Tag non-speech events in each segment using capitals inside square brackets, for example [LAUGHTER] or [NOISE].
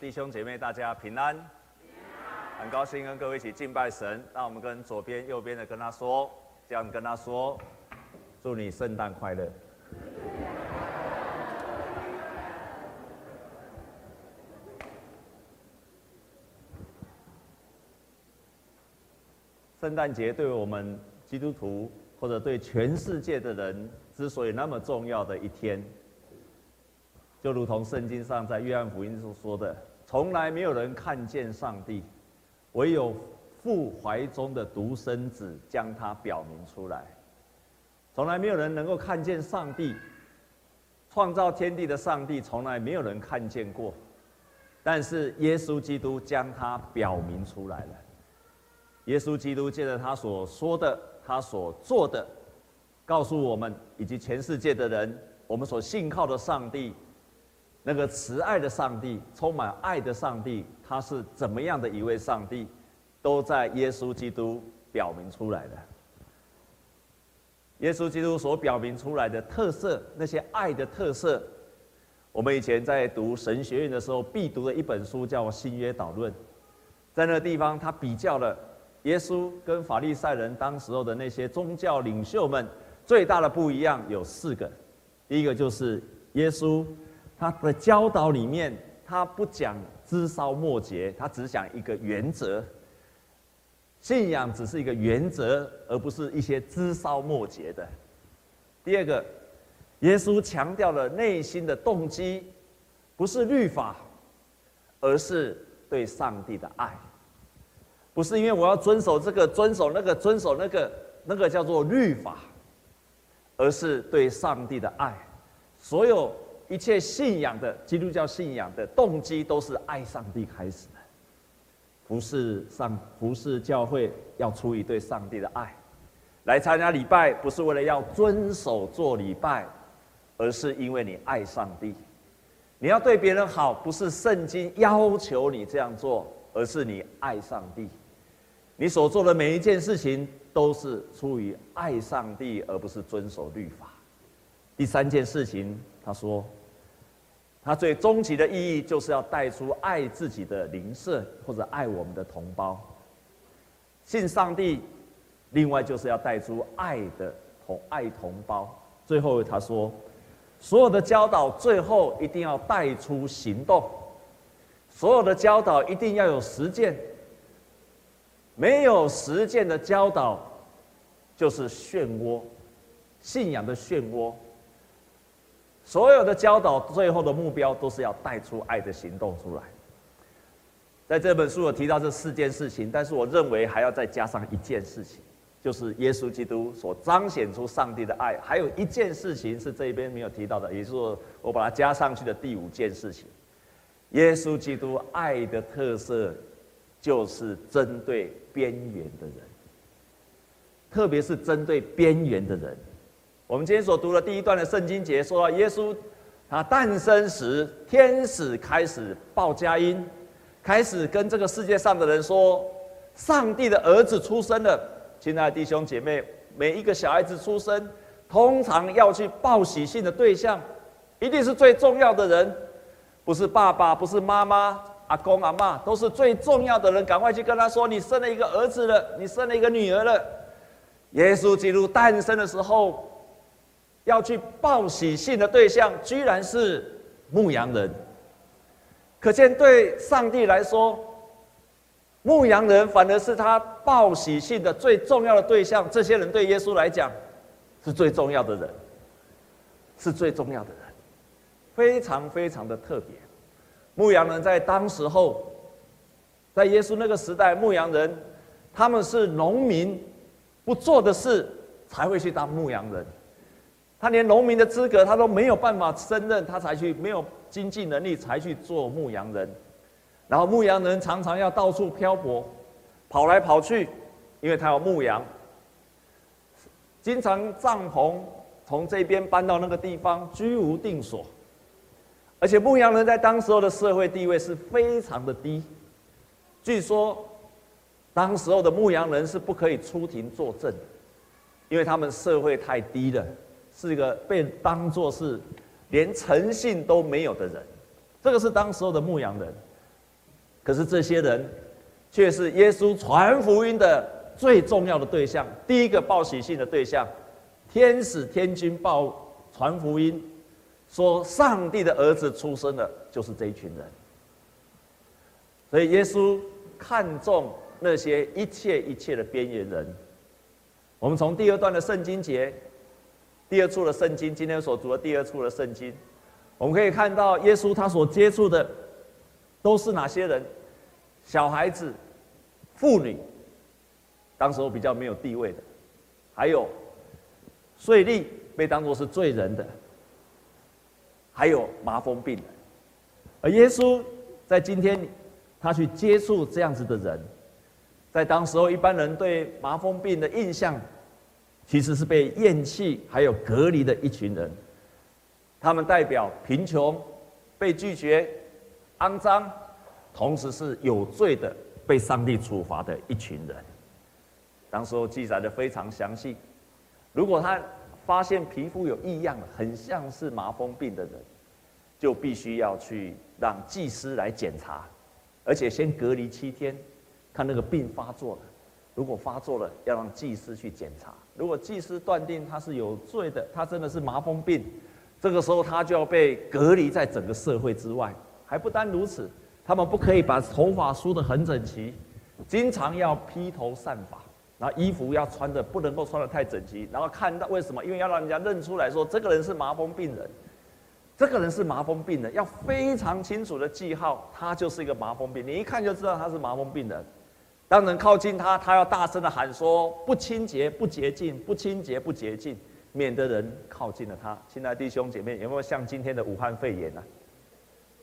弟兄姐妹，大家平安，很高兴跟各位一起敬拜神。让我们跟左边、右边的跟他说，这样跟他说，祝你圣诞快乐。圣诞节对我们基督徒，或者对全世界的人，之所以那么重要的一天。就如同圣经上在约翰福音所说的，从来没有人看见上帝，唯有父怀中的独生子将他表明出来。从来没有人能够看见上帝，创造天地的上帝从来没有人看见过，但是耶稣基督将他表明出来了。耶稣基督借着他所说的，他所做的，告诉我们以及全世界的人，我们所信靠的上帝。那个慈爱的上帝，充满爱的上帝，他是怎么样的一位上帝，都在耶稣基督表明出来的。耶稣基督所表明出来的特色，那些爱的特色，我们以前在读神学院的时候必读的一本书叫《新约导论》，在那个地方，他比较了耶稣跟法利赛人当时候的那些宗教领袖们最大的不一样有四个，第一个就是耶稣。他的教导里面，他不讲枝梢末节，他只讲一个原则。信仰只是一个原则，而不是一些枝梢末节的。第二个，耶稣强调了内心的动机，不是律法，而是对上帝的爱。不是因为我要遵守这个、遵守那个、遵守那个，那个叫做律法，而是对上帝的爱。所有。一切信仰的基督教信仰的动机都是爱上帝开始的，服侍上服侍教会要出于对上帝的爱，来参加礼拜不是为了要遵守做礼拜，而是因为你爱上帝。你要对别人好，不是圣经要求你这样做，而是你爱上帝。你所做的每一件事情都是出于爱上帝，而不是遵守律法。第三件事情，他说。他最终极的意义，就是要带出爱自己的邻舍，或者爱我们的同胞。信上帝，另外就是要带出爱的同爱同胞。最后他说，所有的教导最后一定要带出行动，所有的教导一定要有实践。没有实践的教导，就是漩涡，信仰的漩涡。所有的教导最后的目标都是要带出爱的行动出来。在这本书有提到这四件事情，但是我认为还要再加上一件事情，就是耶稣基督所彰显出上帝的爱。还有一件事情是这边没有提到的，也就是我把它加上去的第五件事情。耶稣基督爱的特色就是针对边缘的人，特别是针对边缘的人。我们今天所读的第一段的圣经节，说到耶稣他诞生时，天使开始报佳音，开始跟这个世界上的人说，上帝的儿子出生了。亲爱的弟兄姐妹，每一个小孩子出生，通常要去报喜信的对象，一定是最重要的人，不是爸爸，不是妈妈，阿公阿妈，都是最重要的人，赶快去跟他说，你生了一个儿子了，你生了一个女儿了。耶稣基督诞生的时候。要去报喜信的对象，居然是牧羊人。可见对上帝来说，牧羊人反而是他报喜信的最重要的对象。这些人对耶稣来讲，是最重要的人，是最重要的人，非常非常的特别。牧羊人在当时候，在耶稣那个时代，牧羊人他们是农民不做的事，才会去当牧羊人。他连农民的资格他都没有办法胜任，他才去没有经济能力才去做牧羊人，然后牧羊人常常要到处漂泊，跑来跑去，因为他要牧羊，经常帐篷从这边搬到那个地方居无定所，而且牧羊人在当时候的社会地位是非常的低，据说当时候的牧羊人是不可以出庭作证，因为他们社会太低了。是一个被当作是连诚信都没有的人，这个是当时候的牧羊人。可是这些人，却是耶稣传福音的最重要的对象，第一个报喜信的对象，天使天军报传福音，说上帝的儿子出生了，就是这一群人。所以耶稣看重那些一切一切的边缘人。我们从第二段的圣经节，第二处的圣经，今天所读的第二处的圣经，我们可以看到耶稣他所接触的都是哪些人？小孩子、妇女，当时候比较没有地位的，还有税吏被当作是罪人的，还有麻风病人。而耶稣在今天，他去接触这样子的人，在当时候一般人对麻风病的印象，其实是被厌弃还有隔离的一群人，他们代表贫穷、被拒绝、肮脏。同时是有罪的，被上帝处罚的一群人。当时候记载的非常详细。如果他发现皮肤有异样，很像是麻风病的人，就必须要去让祭司来检查，而且先隔离七天，看那个病发作了。如果发作了，要让祭司去检查。如果祭司断定他是有罪的，他真的是麻风病，这个时候他就要被隔离在整个社会之外。还不单如此。他们不可以把头发梳得很整齐，经常要披头散发，然后衣服要穿的不能够穿得太整齐，然后看到为什么？因为要让人家认出来说这个人是麻风病人，这个人是麻风病人，要非常清楚的记号，他就是一个麻风病，你一看就知道他是麻风病人。当人靠近他，他要大声的喊说：不清洁，不洁净，不清洁，不洁净，免得人靠近了他。亲爱的弟兄姐妹，有没有像今天的武汉肺炎呢、啊？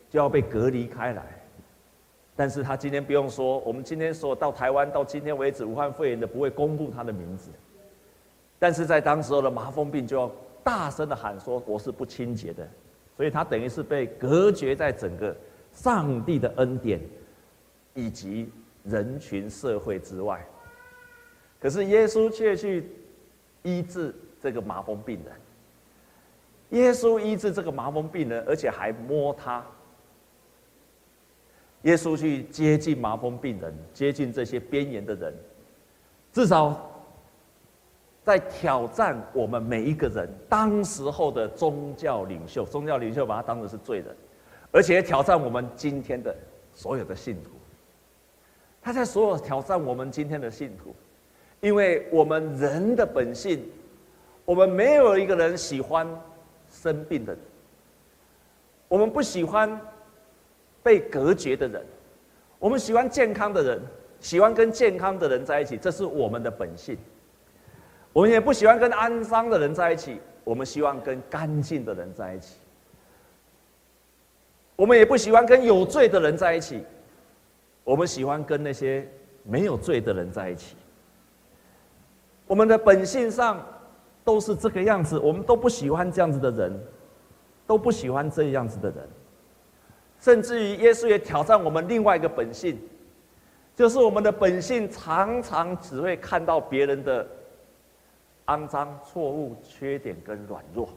就要被隔离开来。但是他今天不用说，我们今天说到台湾到今天为止，武汉肺炎的不会公布他的名字。但是在当时候的麻风病就要大声的喊说：“我是不清洁的。”所以他等于是被隔绝在整个上帝的恩典以及人群社会之外。可是耶稣却去医治这个麻风病人。耶稣医治这个麻风病人，而且还摸他。耶稣去接近麻风病人，接近这些边缘的人，至少在挑战我们每一个人。当时候的宗教领袖，宗教领袖把他当成是罪人，而且挑战我们今天的所有的信徒。他在所有挑战我们今天的信徒，因为我们人的本性，我们没有一个人喜欢生病的人，我们不喜欢。被隔绝的人，我们喜欢健康的人，喜欢跟健康的人在一起，这是我们的本性。我们也不喜欢跟肮脏的人在一起，我们希望跟干净的人在一起。我们也不喜欢跟有罪的人在一起，我们喜欢跟那些没有罪的人在一起。我们的本性上都是这个样子，我们都不喜欢这样子的人，都不喜欢这样子的人。甚至于，耶稣也挑战我们另外一个本性，就是我们的本性常常只会看到别人的肮脏、错误、缺点跟软弱。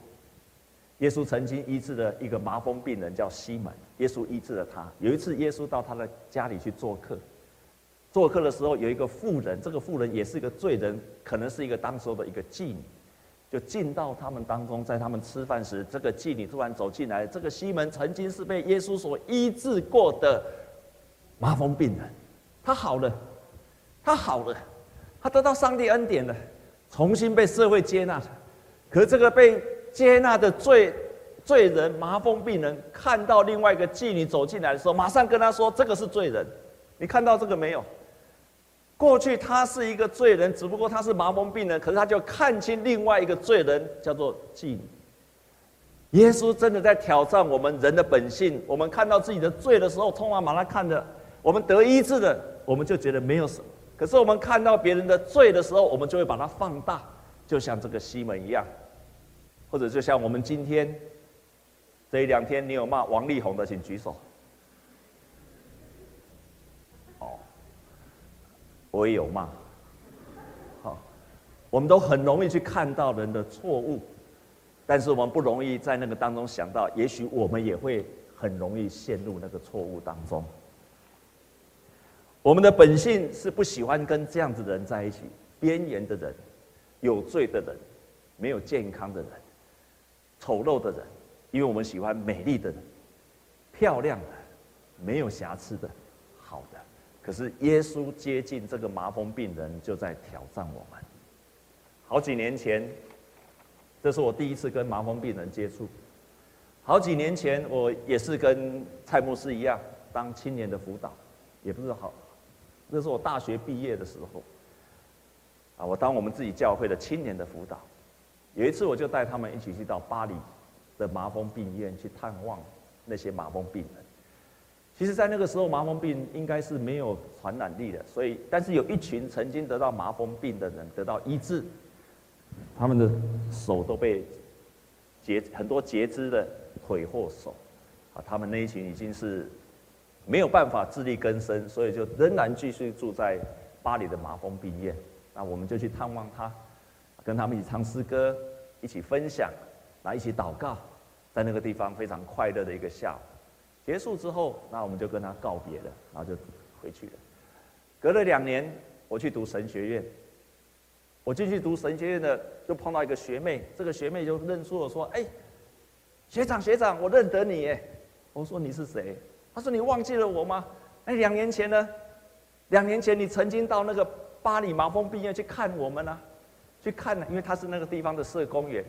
耶稣曾经医治了一个麻风病人，叫西门。耶稣医治了他。有一次，耶稣到他的家里去做客，做客的时候，有一个妇人，这个妇人也是一个罪人，可能是一个当时候的一个妓女。就进到他们当中，在他们吃饭时，这个妓女突然走进来。这个西门曾经是被耶稣所医治过的麻风病人，他好了，他好了，他得到上帝恩典了，重新被社会接纳了。可这个被接纳的罪罪人麻风病人，看到另外一个妓女走进来的时候，马上跟他说：“这个是罪人，你看到这个没有？”过去他是一个罪人，只不过他是麻风病人，可是他就看清另外一个罪人，叫做妓女。耶稣真的在挑战我们人的本性。我们看到自己的罪的时候，通常把它看的，我们得医治的，我们就觉得没有什么。可是我们看到别人的罪的时候，我们就会把它放大，就像这个西门一样，或者就像我们今天这一两天，你有骂王力宏的，请举手。哦我也有骂，好，我们都很容易去看到人的错误，但是我们不容易在那个当中想到，也许我们也会很容易陷入那个错误当中。我们的本性是不喜欢跟这样子的人在一起，边缘的人、有罪的人、没有健康的人、丑陋的人，因为我们喜欢美丽的人、漂亮的、没有瑕疵的、好的。可是耶稣接近这个麻风病人，就在挑战我们。好几年前，这是我第一次跟麻风病人接触。好几年前，我也是跟蔡牧师一样当青年的辅导，也不是好。那是我大学毕业的时候，啊，我当我们自己教会的青年的辅导，有一次我就带他们一起去到巴黎的麻风病院去探望那些麻风病人。其实，在那个时候，麻风病应该是没有传染力的，所以，但是有一群曾经得到麻风病的人得到医治，他们的手都被截很多截肢的腿或手，啊，他们那一群已经是。没有办法自力更生，所以就仍然继续住在巴黎的麻风病院。那我们就去探望他，跟他们一起唱诗歌，一起分享，然后一起祷告，在那个地方非常快乐的一个下午。结束之后，那我们就跟他告别了，然后就回去了。隔了两年，我去读神学院，我进去读神学院的，就碰到一个学妹，这个学妹就认出我说：“哎，学长学长，我认得你耶。”我说：“你是谁？”他说：“你忘记了我吗？哎，两年前呢？两年前你曾经到那个巴黎麻风病院去看我们呢、去看呢，因为他是那个地方的社工员。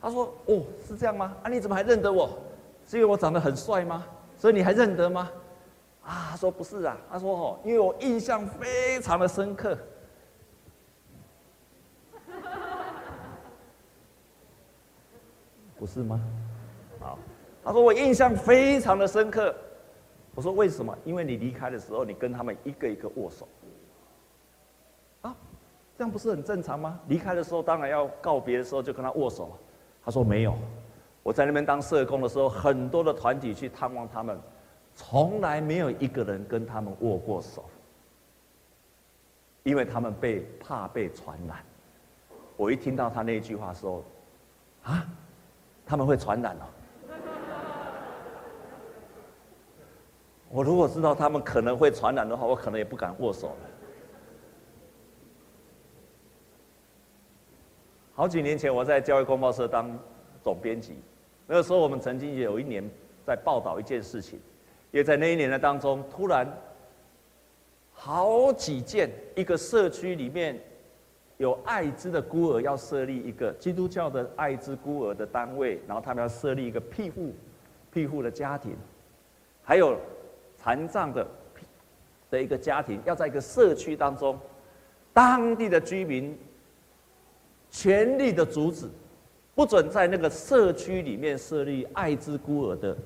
他说：‘哦，是这样吗？啊，你怎么还认得我？是因为我长得很帅吗？所以你还认得吗？’啊，他说不是啊。他说：‘哦，因为我印象非常的深刻。’ [LAUGHS] 不是吗？好，他说我印象非常的深刻。”我说为什么？因为你离开的时候，你跟他们一个一个握手。这样不是很正常吗？离开的时候，当然要告别的时候就跟他握手。他说没有，我在那边当社工的时候，很多的团体去探望他们，从来没有一个人跟他们握过手，因为他们被怕被传染。我一听到他那一句话说，啊，他们会传染哦。我如果知道他们可能会传染的话，我可能也不敢握手了。好几年前，我在教育公报社当总编辑，那个时候我们曾经有一年在报道一件事情，也在那一年的当中，突然好几件一个社区里面有艾滋的孤儿要设立一个基督教的艾滋孤儿的单位，然后他们要设立一个庇护庇护的家庭，还有。残障的的一个家庭，要在一个社区当中，当地的居民全力的阻止，不准在那个社区里面设立艾滋孤儿的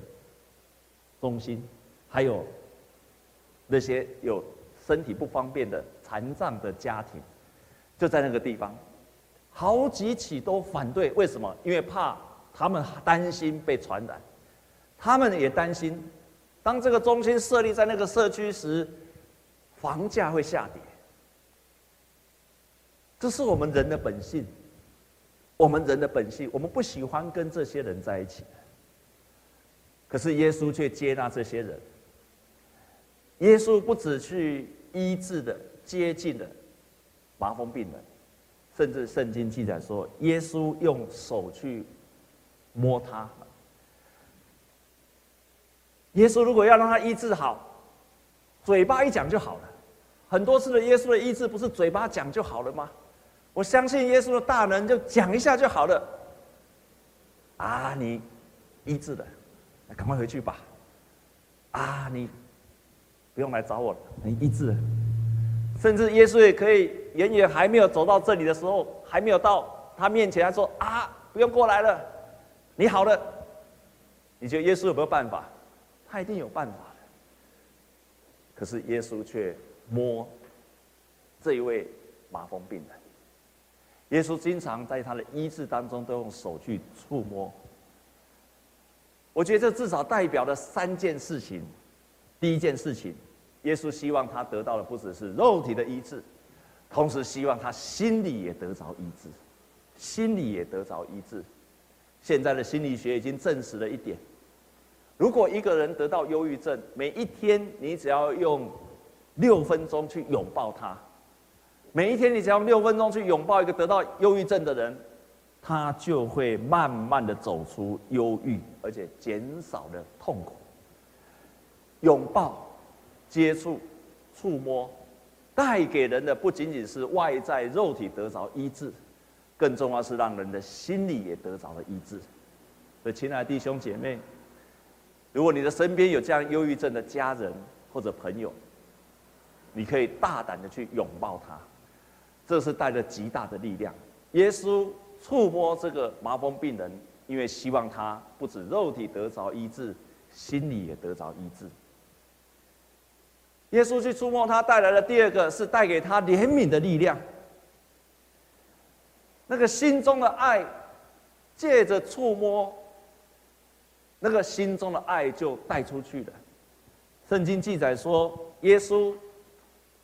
中心，还有那些有身体不方便的残障的家庭，就在那个地方，好几起都反对。为什么？因为怕他们担心被传染，他们也担心。当这个中心设立在那个社区时，房价会下跌。这是我们人的本性，我们人的本性，我们不喜欢跟这些人在一起。可是耶稣却接纳这些人。耶稣不只去医治的、接近的麻风病人，甚至圣经记载说，耶稣用手去摸他。耶稣如果要让他医治好，嘴巴一讲就好了。很多次的耶稣的医治不是嘴巴讲就好了吗？我相信耶稣的大能，就讲一下就好了。啊，你医治了，赶快回去吧。啊，你不用来找我了，你医治了。甚至耶稣也可以远远还没有走到这里的时候，还没有到他面前，他说：“啊，不用过来了，你好了。”你觉得耶稣有没有办法？他一定有办法的，可是耶稣却摸这一位麻风病人。耶稣经常在他的医治当中都用手去触摸。我觉得这至少代表了三件事情。第一件事情，耶稣希望他得到的不只是肉体的医治，同时希望他心里也得着医治，心里也得着医治。现在的心理学已经证实了一点。如果一个人得到忧郁症，每一天你只要用六分钟去拥抱他。每一天，你只要六分钟去拥抱一个得到忧郁症的人，他就会慢慢的走出忧郁，而且减少了痛苦。拥抱、接触、触摸，带给人的不仅仅是外在肉体得着医治，更重要是让人的心里也得着了医治。所以，亲爱的弟兄姐妹，如果你的身边有这样忧郁症的家人或者朋友，你可以大胆的去拥抱他，这是带着极大的力量。耶稣触摸这个麻风病人，因为希望他不止肉体得着医治，心里也得着医治。耶稣去触摸他，带来的第二个是带给他怜悯的力量。那个心中的爱，借着触摸，那个心中的爱就带出去了。圣经记载说，耶稣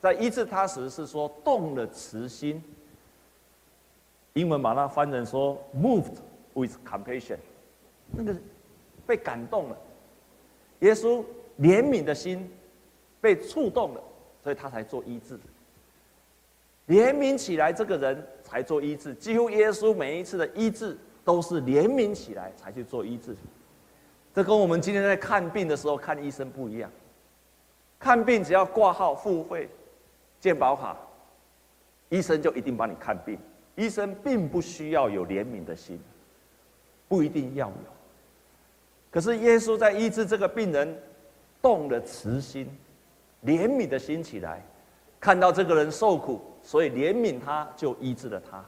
在医治他时是说动了慈心。英文把它翻成说 “moved with compassion”，那个被感动了。耶稣怜悯的心。被触动了，所以他才做医治。怜悯起来，这个人才做医治。几乎耶稣每一次的医治都是怜悯起来才去做医治。这跟我们今天在看病的时候看医生不一样。看病只要挂号付费、健保卡，医生就一定帮你看病。医生并不需要有怜悯的心，不一定要有。可是耶稣在医治这个病人，动了慈心。怜悯的心起来，看到这个人受苦，所以怜悯他，就医治了他。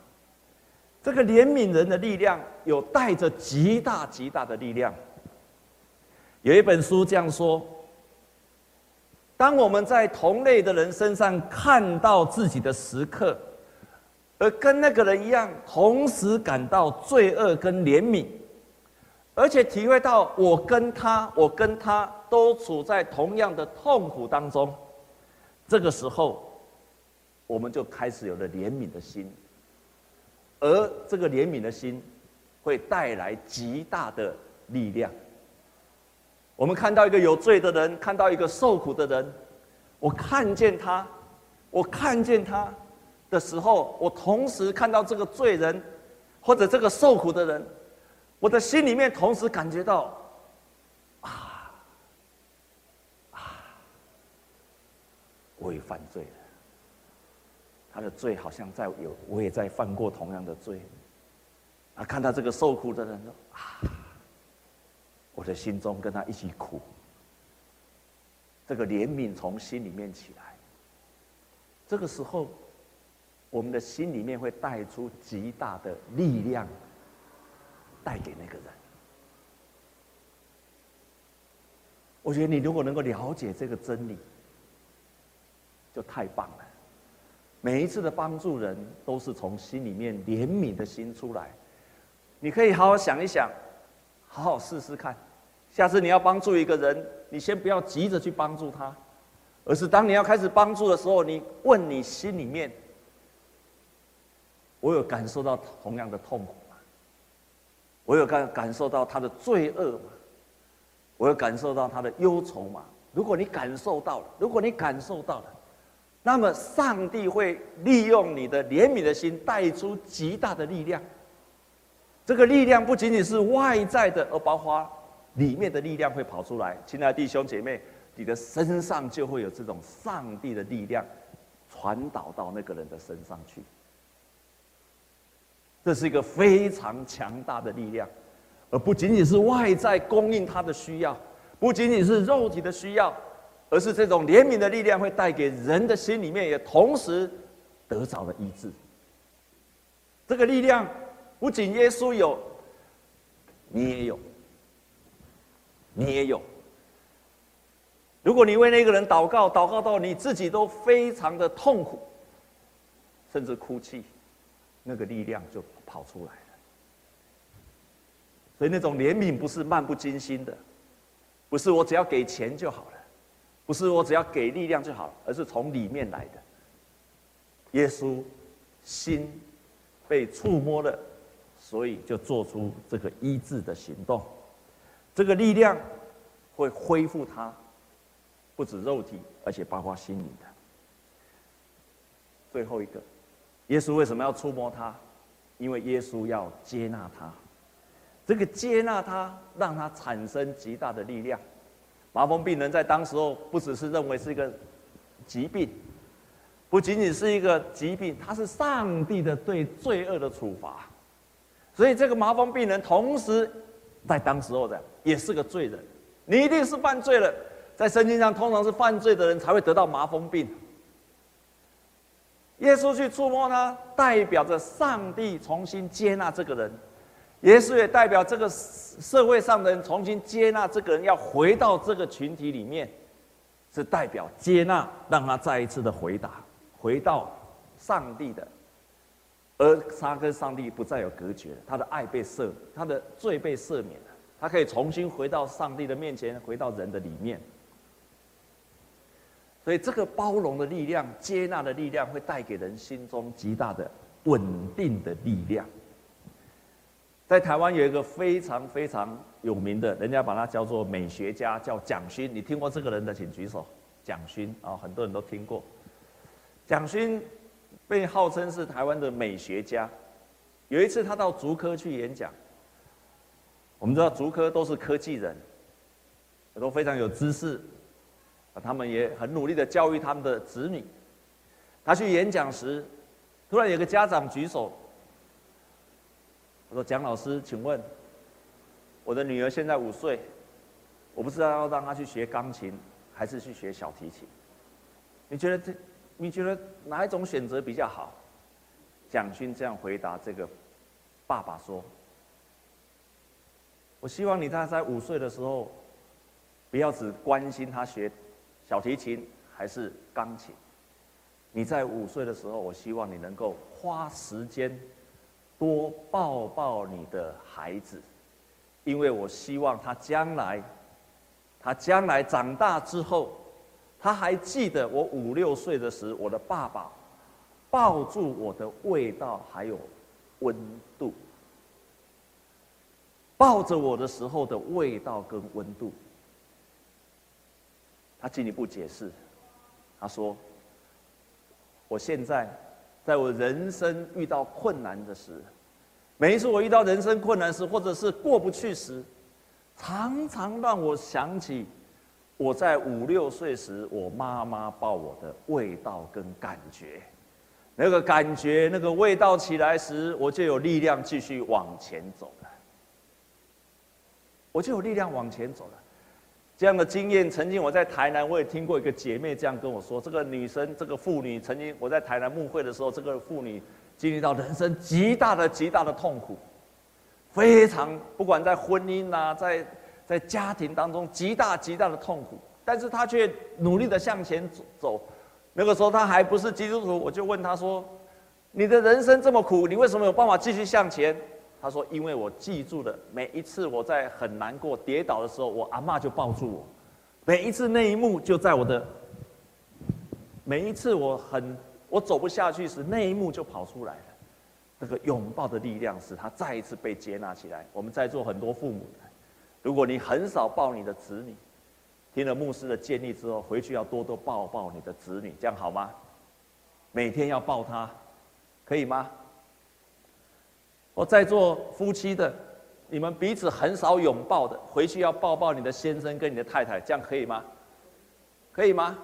这个怜悯人的力量，有带着极大极大的力量。有一本书这样说：当我们在同类的人身上看到自己的时刻，而跟那个人一样，同时感到罪恶跟怜悯，而且体会到我跟他，我跟他。都处在同样的痛苦当中，这个时候，我们就开始有了怜悯的心，而这个怜悯的心，会带来极大的力量。我们看到一个有罪的人，看到一个受苦的人，我看见他，我看见他的时候，我同时看到这个罪人，或者这个受苦的人，我的心里面同时感觉到。啊，啊我也犯罪了，他的罪好像在有，我也在犯过同样的罪。啊，看到这个受苦的人啊，我的心中跟他一起苦。这个怜悯从心里面起来，这个时候，我们的心里面会带出极大的力量，带给那个人。我觉得你如果能够了解这个真理。就太棒了！每一次的帮助人，都是从心里面怜悯的心出来。你可以好好想一想，好好试试看。下次你要帮助一个人，你先不要急着去帮助他，而是当你要开始帮助的时候，你问你心里面：我有感受到同样的痛苦吗？我有感感受到他的罪恶吗？我有感受到他的忧愁吗？如果你感受到了，如果你感受到了。那么，上帝会利用你的怜悯的心，带出极大的力量。这个力量不仅仅是外在的，而包括里面的力量会跑出来。亲爱的弟兄姐妹，你的身上就会有这种上帝的力量传导到那个人的身上去。这是一个非常强大的力量，而不仅仅是外在供应他的需要，不仅仅是肉体的需要。而是这种怜悯的力量会带给人的心里面，也同时得着了医治。这个力量不仅耶稣有，你也有，你也有。如果你为那个人祷告，祷告到你自己都非常的痛苦，甚至哭泣，那个力量就跑出来了。所以那种怜悯不是漫不经心的，不是我只要给钱就好了。不是我只要给力量就好了，而是从里面来的。耶稣心被触摸了，所以就做出这个医治的行动。这个力量会恢复他，不止肉体，而且包括心灵的。最后一个，耶稣为什么要触摸他？因为耶稣要接纳他。这个接纳他，让他产生极大的力量。麻风病人在当时候不只是认为是一个疾病，不仅仅是一个疾病，他是上帝的对罪恶的处罚。所以这个麻风病人同时在当时候的也是个罪人。你一定是犯罪了，在圣经上通常是犯罪的人才会得到麻风病。耶稣去触摸他，代表着上帝重新接纳这个人；耶稣也代表这个社会上的人重新接纳这个人，要回到这个群体里面，是代表接纳，让他再一次的回答，回到上帝的，而他跟上帝不再有隔绝，他的爱被赦，他的罪被赦免了，他可以重新回到上帝的面前，回到人的里面。所以，这个包容的力量、接纳的力量，会带给人心中极大的稳定的力量。在台湾有一个非常非常有名的，人家把他叫做美学家，叫蒋勋。你听过这个人的，请举手。蒋勋啊，很多人都听过。蒋勋被号称是台湾的美学家。有一次，他到竹科去演讲。我们知道竹科都是科技人，都非常有知识。他们也很努力的教育他们的子女。他去演讲时，突然有个家长举手，我说：“蒋老师，请问，我的女儿现在五岁，我不知道要让她去学钢琴，还是去学小提琴？你觉得这，你觉得哪一种选择比较好？”蒋勋这样回答这个爸爸说：“我希望你他在五岁的时候，不要只关心他学。”小提琴还是钢琴？你在五岁的时候，我希望你能够花时间多抱抱你的孩子，因为我希望他将来，他将来长大之后，他还记得我五六岁的时候，我的爸爸抱住我的味道还有温度，抱着我的时候的味道跟温度。他进一步解释，他说：“我现在在我人生遇到困难的时，每一次我遇到人生困难时，或者是过不去时，常常让我想起我在五六岁时我妈妈抱我的味道跟感觉，那个感觉、那个味道起来时，我就有力量继续往前走了，我就有力量往前走了。”这样的经验，曾经我在台南，我也听过一个姐妹这样跟我说：这个女生，这个妇女，曾经我在台南牧会的时候，这个妇女经历到人生极大的、极大的痛苦，非常不管在婚姻啊，在在家庭当中极大极大的痛苦，但是他却努力的向前走。那个时候他还不是基督徒，我就问他说：你的人生这么苦，你为什么有办法继续向前？他说：“因为我记住了每一次我在很难过、跌倒的时候，我阿嬷就抱住我。每一次那一幕就在我的，每一次我很我走不下去时，那一幕就跑出来了。那个拥抱的力量使他再一次被接纳起来。我们在座很多父母，如果你很少抱你的子女，听了牧师的建议之后，回去要多多抱抱你的子女，这样好吗？每天要抱他，可以吗？”我在做夫妻的，你们彼此很少拥抱的，回去要抱抱你的先生跟你的太太，这样可以吗？可以吗？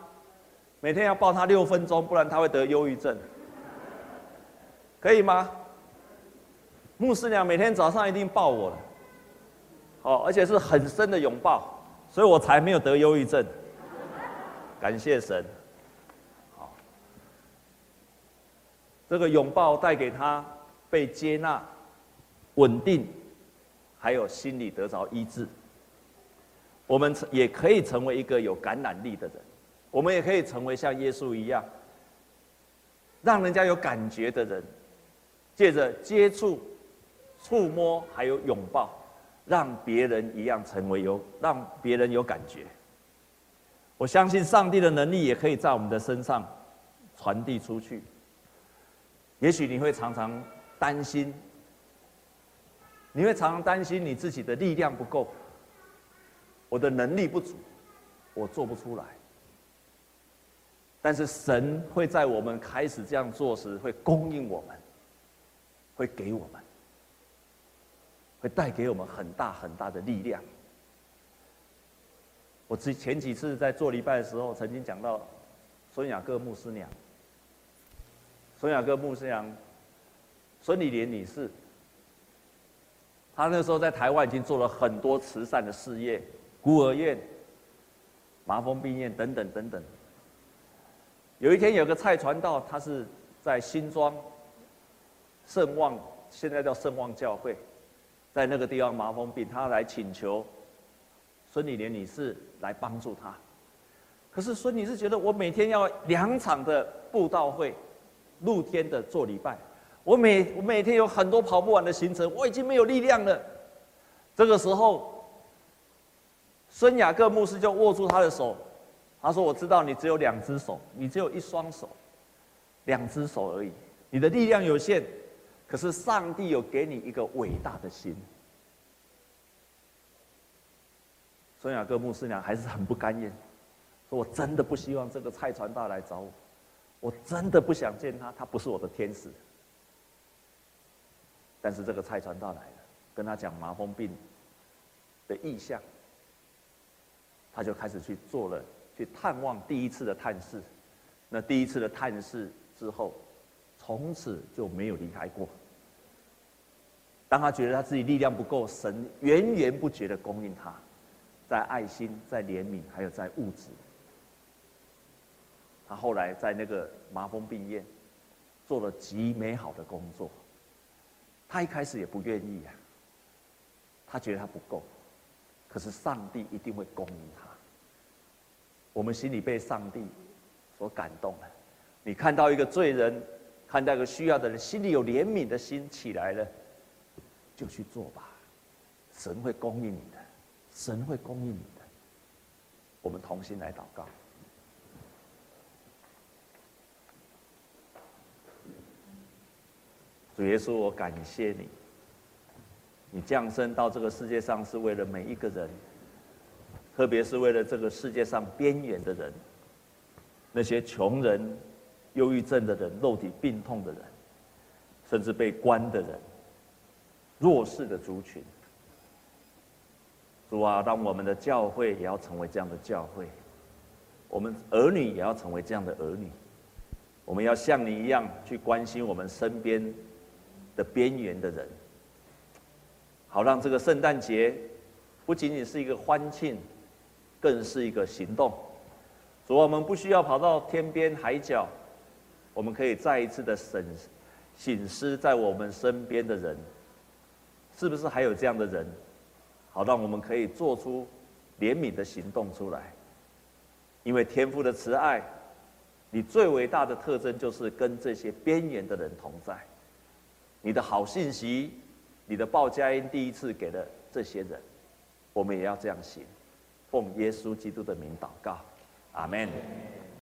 每天要抱他六分钟，不然他会得忧郁症。可以吗？牧师娘每天早上一定抱我的，哦，而且是很深的拥抱，所以我才没有得忧郁症。感谢神。好，这个拥抱带给他被接纳。稳定，还有心理得着医治。我们也可以成为一个有感染力的人，我们也可以成为像耶稣一样，让人家有感觉的人，借着接触、触摸还有拥抱，让别人一样成为有，让别人有感觉。我相信上帝的能力也可以在我们的身上传递出去。也许你会常常担心。你会常常担心你自己的力量不够，我的能力不足，我做不出来。但是神会在我们开始这样做时，会供应我们，会给我们，会带给我们很大很大的力量。我之前几次在做礼拜的时候，曾经讲到孙雅各牧师娘，孙雅各牧师娘，孙理莲女士，她那时候在台湾已经做了很多慈善的事业，孤儿院、麻风病院等等等等。有一天，有个蔡传道，他是在新庄圣望，现在叫圣望教会，在那个地方麻风病，他来请求。孙理莲女士来帮助他，可是孙女士觉得我每天要两场的布道会，露天的做礼拜，我每我每天有很多跑不完的行程，我已经没有力量了。这个时候，孙雅各牧师就握住他的手，他说：“我知道你只有两只手，你只有一双手，两只手而已，你的力量有限，可是上帝有给你一个伟大的心。”孙雅各牧师娘还是很不甘愿，说：“我真的不希望这个蔡传道来找我，我真的不想见他，他不是我的天使。”但是这个蔡传道来了，跟他讲麻风病的意象，他就开始去做了，去探望第一次的探视。那第一次的探视之后，从此就没有离开过。当他觉得他自己力量不够，神源源不绝的供应他。在爱心，在怜悯，还有在物质。他后来在那个麻风病院做了极美好的工作。他一开始也不愿意啊，他觉得他不够，可是上帝一定会供应他。我们心里被上帝所感动了。你看到一个罪人，看到个需要的人，心里有怜悯的心起来了，就去做吧，神会供应你的。神会供应你的，我们同心来祷告。主耶稣，我感谢你，你降生到这个世界上是为了每一个人，特别是为了这个世界上边缘的人，那些穷人、忧郁症的人、肉体病痛的人，甚至被关的人，弱势的族群。主啊，让我们的教会也要成为这样的教会，我们儿女也要成为这样的儿女，我们要像你一样去关心我们身边的边缘的人，好让这个圣诞节不仅仅是一个欢庆，更是一个行动。主啊，我们不需要跑到天边海角，我们可以再一次的审省思在我们身边的人，是不是还有这样的人？好，让我们可以做出怜悯的行动出来。因为天父的慈爱，你最伟大的特征就是跟这些边缘的人同在。你的好信息，你的报佳音第一次给了这些人，我们也要这样行。奉耶稣基督的名祷告，阿门。